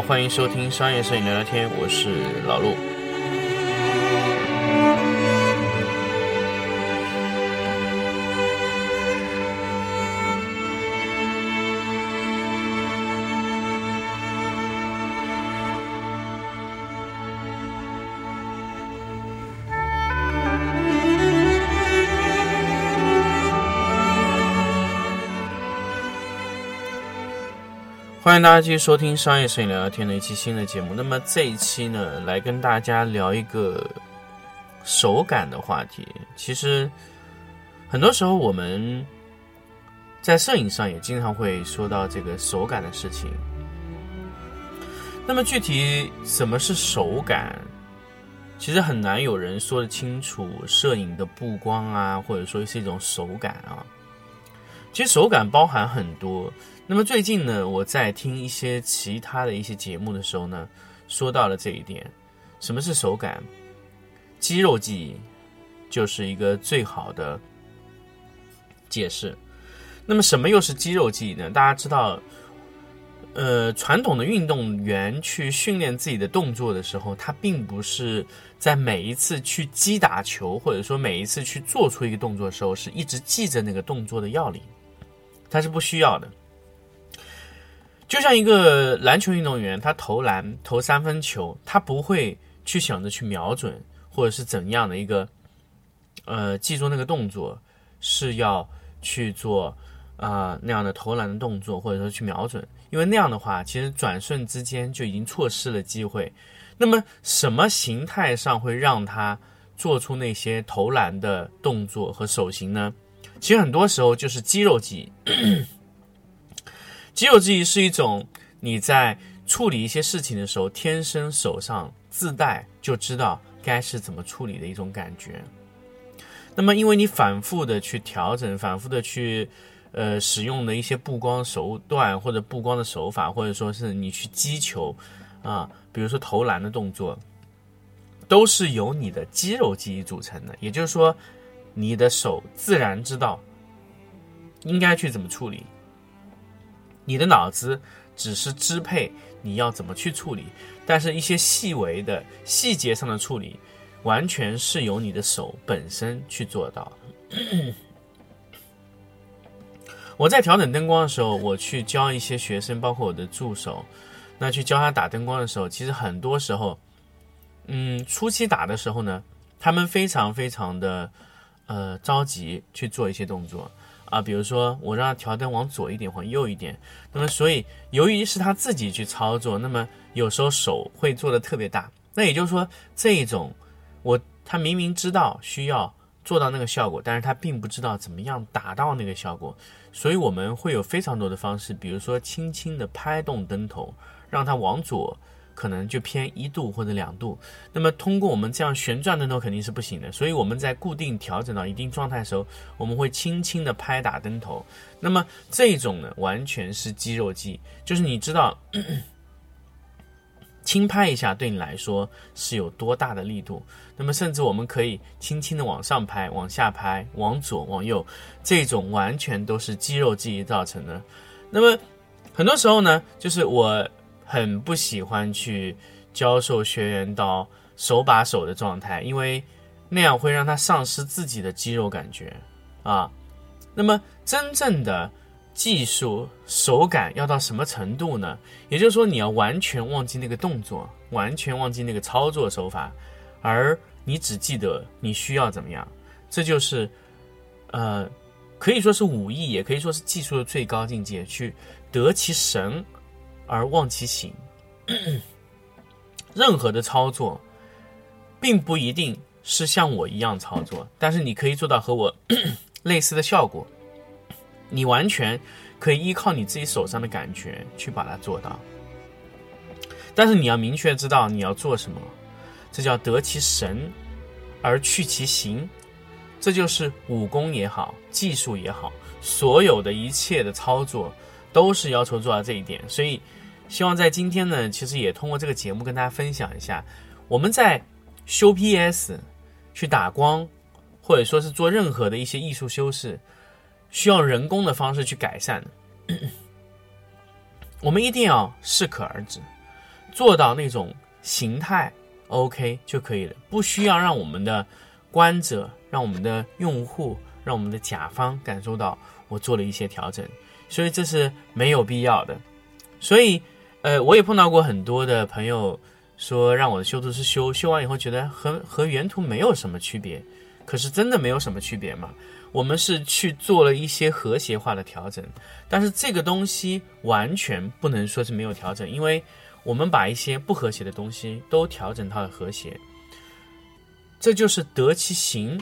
欢迎收听商业摄影聊聊天，我是老陆。欢迎大家继续收听商业摄影聊聊天的一期新的节目。那么这一期呢，来跟大家聊一个手感的话题。其实很多时候我们在摄影上也经常会说到这个手感的事情。那么具体什么是手感？其实很难有人说得清楚。摄影的布光啊，或者说是一种手感啊。其实手感包含很多。那么最近呢，我在听一些其他的一些节目的时候呢，说到了这一点。什么是手感？肌肉记忆就是一个最好的解释。那么什么又是肌肉记忆呢？大家知道，呃，传统的运动员去训练自己的动作的时候，他并不是在每一次去击打球，或者说每一次去做出一个动作的时候，是一直记着那个动作的要领，他是不需要的。就像一个篮球运动员，他投篮投三分球，他不会去想着去瞄准，或者是怎样的一个，呃，记住那个动作是要去做啊那样的投篮的动作，或者说去瞄准，因为那样的话，其实转瞬之间就已经错失了机会。那么，什么形态上会让他做出那些投篮的动作和手型呢？其实很多时候就是肌肉记忆。肌肉记忆是一种你在处理一些事情的时候，天生手上自带就知道该是怎么处理的一种感觉。那么，因为你反复的去调整，反复的去呃使用的一些布光手段或者布光的手法，或者说是你去击球啊，比如说投篮的动作，都是由你的肌肉记忆组成的。也就是说，你的手自然知道应该去怎么处理。你的脑子只是支配你要怎么去处理，但是一些细微的细节上的处理，完全是由你的手本身去做到。我在调整灯光的时候，我去教一些学生，包括我的助手，那去教他打灯光的时候，其实很多时候，嗯，初期打的时候呢，他们非常非常的呃着急去做一些动作。啊，比如说我让他调灯往左一点，往右一点，那么所以由于是他自己去操作，那么有时候手会做的特别大。那也就是说，这种我他明明知道需要做到那个效果，但是他并不知道怎么样达到那个效果，所以我们会有非常多的方式，比如说轻轻的拍动灯头，让它往左。可能就偏一度或者两度，那么通过我们这样旋转灯头肯定是不行的，所以我们在固定调整到一定状态的时候，我们会轻轻的拍打灯头。那么这种呢，完全是肌肉记忆，就是你知道，轻拍一下对你来说是有多大的力度。那么甚至我们可以轻轻的往上拍、往下拍、往左、往右，这种完全都是肌肉记忆造成的。那么很多时候呢，就是我。很不喜欢去教授学员到手把手的状态，因为那样会让他丧失自己的肌肉感觉啊。那么真正的技术手感要到什么程度呢？也就是说，你要完全忘记那个动作，完全忘记那个操作手法，而你只记得你需要怎么样。这就是呃，可以说是武艺，也可以说是技术的最高境界，去得其神。而忘其形，任何的操作，并不一定是像我一样操作，但是你可以做到和我 类似的效果。你完全可以依靠你自己手上的感觉去把它做到，但是你要明确知道你要做什么，这叫得其神而去其形，这就是武功也好，技术也好，所有的一切的操作都是要求做到这一点，所以。希望在今天呢，其实也通过这个节目跟大家分享一下，我们在修 PS、去打光，或者说是做任何的一些艺术修饰，需要人工的方式去改善，我们一定要适可而止，做到那种形态 OK 就可以了，不需要让我们的观者、让我们的用户、让我们的甲方感受到我做了一些调整，所以这是没有必要的。所以，呃，我也碰到过很多的朋友说让我的修图师修，修完以后觉得和和原图没有什么区别，可是真的没有什么区别吗？我们是去做了一些和谐化的调整，但是这个东西完全不能说是没有调整，因为我们把一些不和谐的东西都调整到了和谐，这就是得其形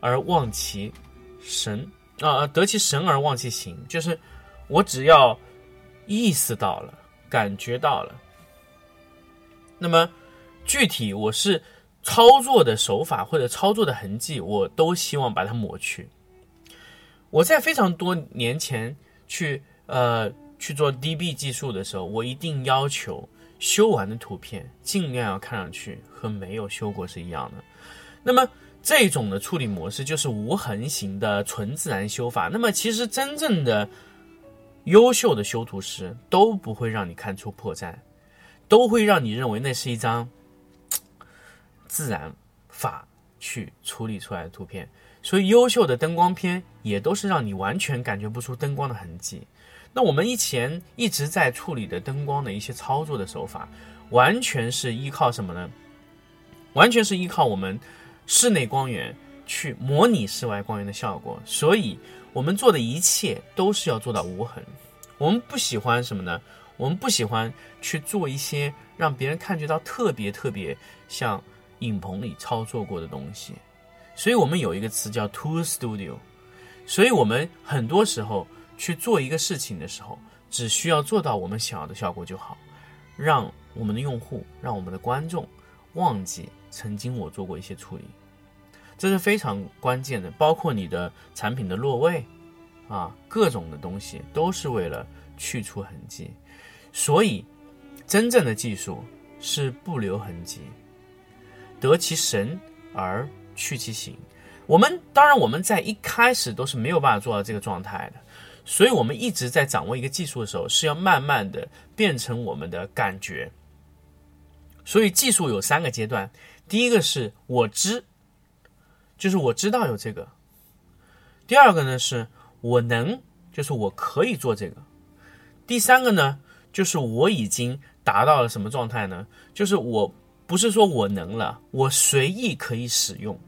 而忘其神啊，得其神而忘其形，就是我只要意识到了，感觉到了，那么具体我是操作的手法或者操作的痕迹，我都希望把它抹去。我在非常多年前去呃去做 DB 技术的时候，我一定要求修完的图片尽量要看上去和没有修过是一样的。那么这种的处理模式就是无痕型的纯自然修法。那么其实真正的优秀的修图师都不会让你看出破绽，都会让你认为那是一张 自然法去处理出来的图片。所以，优秀的灯光片也都是让你完全感觉不出灯光的痕迹。那我们以前一直在处理的灯光的一些操作的手法，完全是依靠什么呢？完全是依靠我们室内光源去模拟室外光源的效果。所以，我们做的一切都是要做到无痕。我们不喜欢什么呢？我们不喜欢去做一些让别人感觉到特别特别像影棚里操作过的东西。所以我们有一个词叫 TOO studio”，所以我们很多时候去做一个事情的时候，只需要做到我们想要的效果就好，让我们的用户、让我们的观众忘记曾经我做过一些处理，这是非常关键的。包括你的产品的落位啊，各种的东西都是为了去除痕迹。所以，真正的技术是不留痕迹，得其神而。去其形，我们当然我们在一开始都是没有办法做到这个状态的，所以我们一直在掌握一个技术的时候，是要慢慢的变成我们的感觉。所以技术有三个阶段，第一个是我知，就是我知道有这个；第二个呢是我能，就是我可以做这个；第三个呢就是我已经达到了什么状态呢？就是我不是说我能了，我随意可以使用。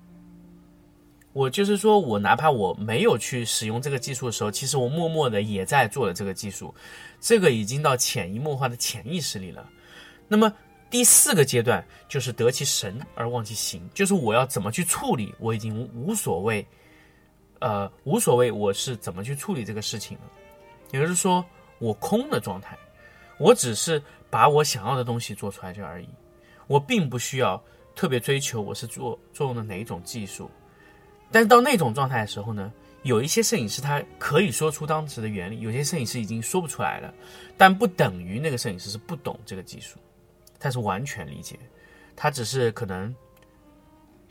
我就是说，我哪怕我没有去使用这个技术的时候，其实我默默的也在做了这个技术，这个已经到潜移默化的潜意识里了。那么第四个阶段就是得其神而忘其形，就是我要怎么去处理，我已经无所谓，呃，无所谓我是怎么去处理这个事情了。也就是说，我空的状态，我只是把我想要的东西做出来就而已，我并不需要特别追求我是做做用的哪一种技术。但是到那种状态的时候呢，有一些摄影师他可以说出当时的原理，有些摄影师已经说不出来了，但不等于那个摄影师是不懂这个技术，他是完全理解，他只是可能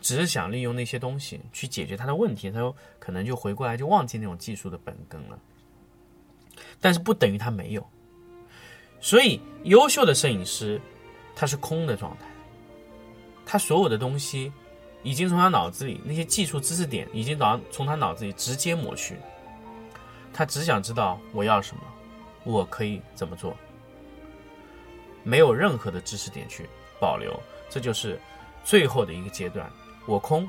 只是想利用那些东西去解决他的问题，他说可能就回过来就忘记那种技术的本根了，但是不等于他没有，所以优秀的摄影师他是空的状态，他所有的东西。已经从他脑子里那些技术知识点已经从从他脑子里直接抹去，他只想知道我要什么，我可以怎么做，没有任何的知识点去保留，这就是最后的一个阶段，我空。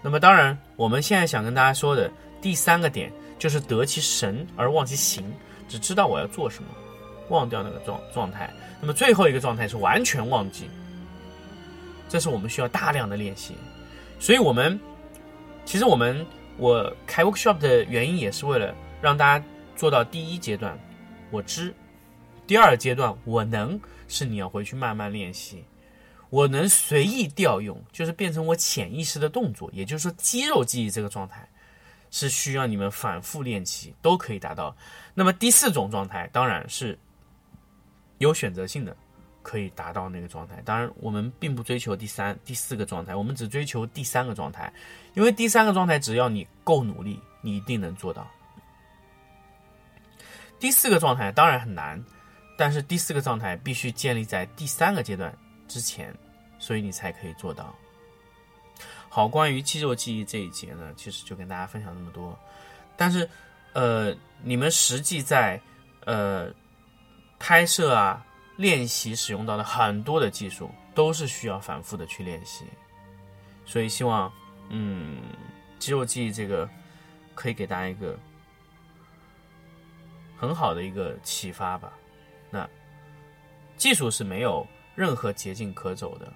那么当然，我们现在想跟大家说的第三个点就是得其神而忘其形，只知道我要做什么，忘掉那个状状态。那么最后一个状态是完全忘记。这是我们需要大量的练习，所以，我们其实我们我开 workshop 的原因也是为了让大家做到第一阶段我知，第二阶段我能，是你要回去慢慢练习，我能随意调用，就是变成我潜意识的动作，也就是说肌肉记忆这个状态是需要你们反复练习都可以达到。那么第四种状态当然是有选择性的。可以达到那个状态，当然我们并不追求第三、第四个状态，我们只追求第三个状态，因为第三个状态只要你够努力，你一定能做到。第四个状态当然很难，但是第四个状态必须建立在第三个阶段之前，所以你才可以做到。好，关于肌肉记忆这一节呢，其实就跟大家分享那么多。但是，呃，你们实际在呃拍摄啊、练习使用到的很多的技术，都是需要反复的去练习。所以，希望嗯，肌肉记忆这个可以给大家一个很好的一个启发吧。那技术是没有任何捷径可走的，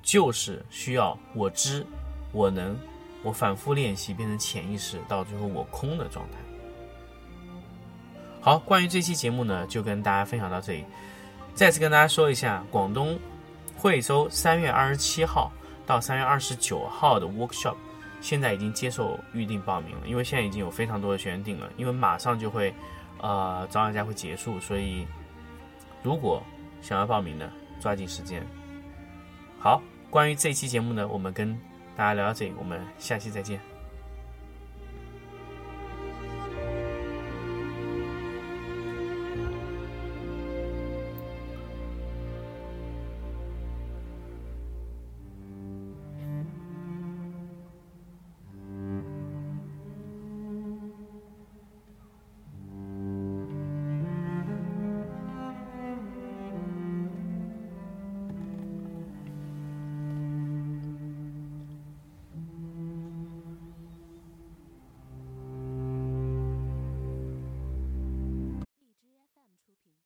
就是需要我知、我能、我反复练习变成潜意识，到最后我空的状态。好，关于这期节目呢，就跟大家分享到这里。再次跟大家说一下，广东惠州三月二十七号到三月二十九号的 workshop，现在已经接受预定报名了，因为现在已经有非常多的学员订了，因为马上就会呃早鸟价会结束，所以。如果想要报名的，抓紧时间。好，关于这期节目呢，我们跟大家聊到这里，我们下期再见。